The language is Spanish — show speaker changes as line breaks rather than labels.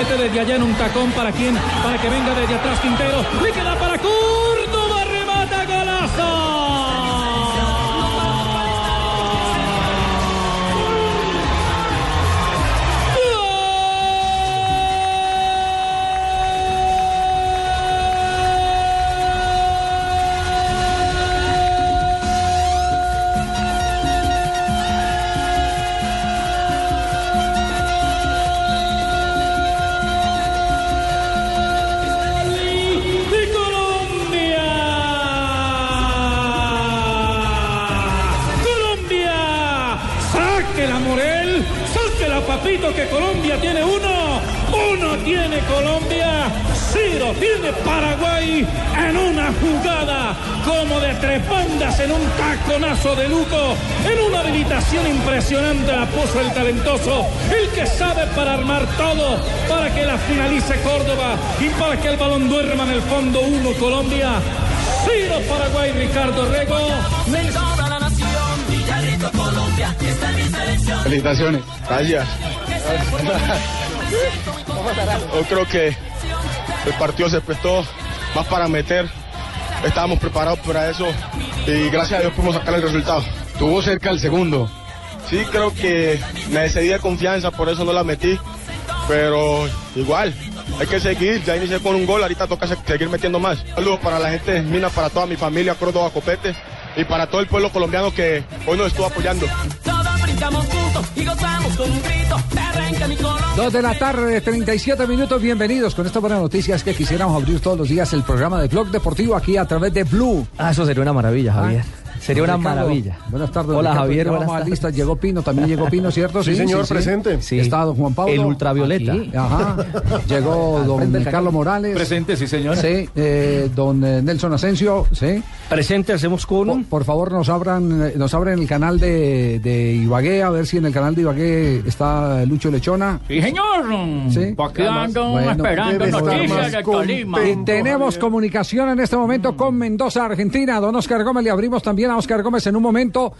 Mete desde allá en un tacón para quién, para que venga desde atrás Quintero. Le queda para Córdoba, papito que Colombia tiene uno, uno tiene Colombia, cero tiene Paraguay en una jugada como de tres bandas en un taconazo de Luco, en una habilitación impresionante la puso el talentoso, el que sabe para armar todo, para que la finalice Córdoba y para que el balón duerma en el fondo uno Colombia, cero Paraguay Ricardo Rego.
Felicitaciones, gracias. Yo creo que el partido se prestó más para meter. Estábamos preparados para eso y gracias a Dios pudimos sacar el resultado.
Tuvo cerca el segundo.
Sí, creo que me excedí de confianza, por eso no la metí. Pero igual, hay que seguir. Ya inicié con un gol, ahorita toca se- seguir metiendo más. Saludos para la gente de Minas, para toda mi familia, Córdoba Copete y para todo el pueblo colombiano que hoy nos estuvo apoyando.
Brincamos juntos y gozamos con un grito. Me arranca mi.
Dos de la tarde, 37 minutos, bienvenidos con esta buena noticia es que quisiéramos abrir todos los días el programa de Blog Deportivo aquí a través de Blue.
Ah, eso sería una maravilla, Javier. Sería una
Ricardo,
maravilla.
Buenas tardes.
Hola,
Ricardo,
Javier. Buenas
vamos a
tardes.
listas. Llegó Pino, también llegó Pino, ¿cierto?
Sí, señor, presente.
Sí.
Está don Juan Pablo.
El ultravioleta.
Aquí, Ajá. Llegó don Carlos Morales.
Presente, sí señor.
Sí, eh, don eh, Nelson Asensio, sí.
Presente, hacemos con.
por favor, nos abran, eh, nos abren el canal de, de Ibagué, a ver si en el canal de Ibagué está Lucho Lechona.
Sí, señor.
Sí. Bueno,
esperando noticias de Tolima.
contento.
Y tenemos comunicación en este momento con Mendoza, Argentina. Don Oscar Gómez, le abrimos también Oscar Gómez en un momento.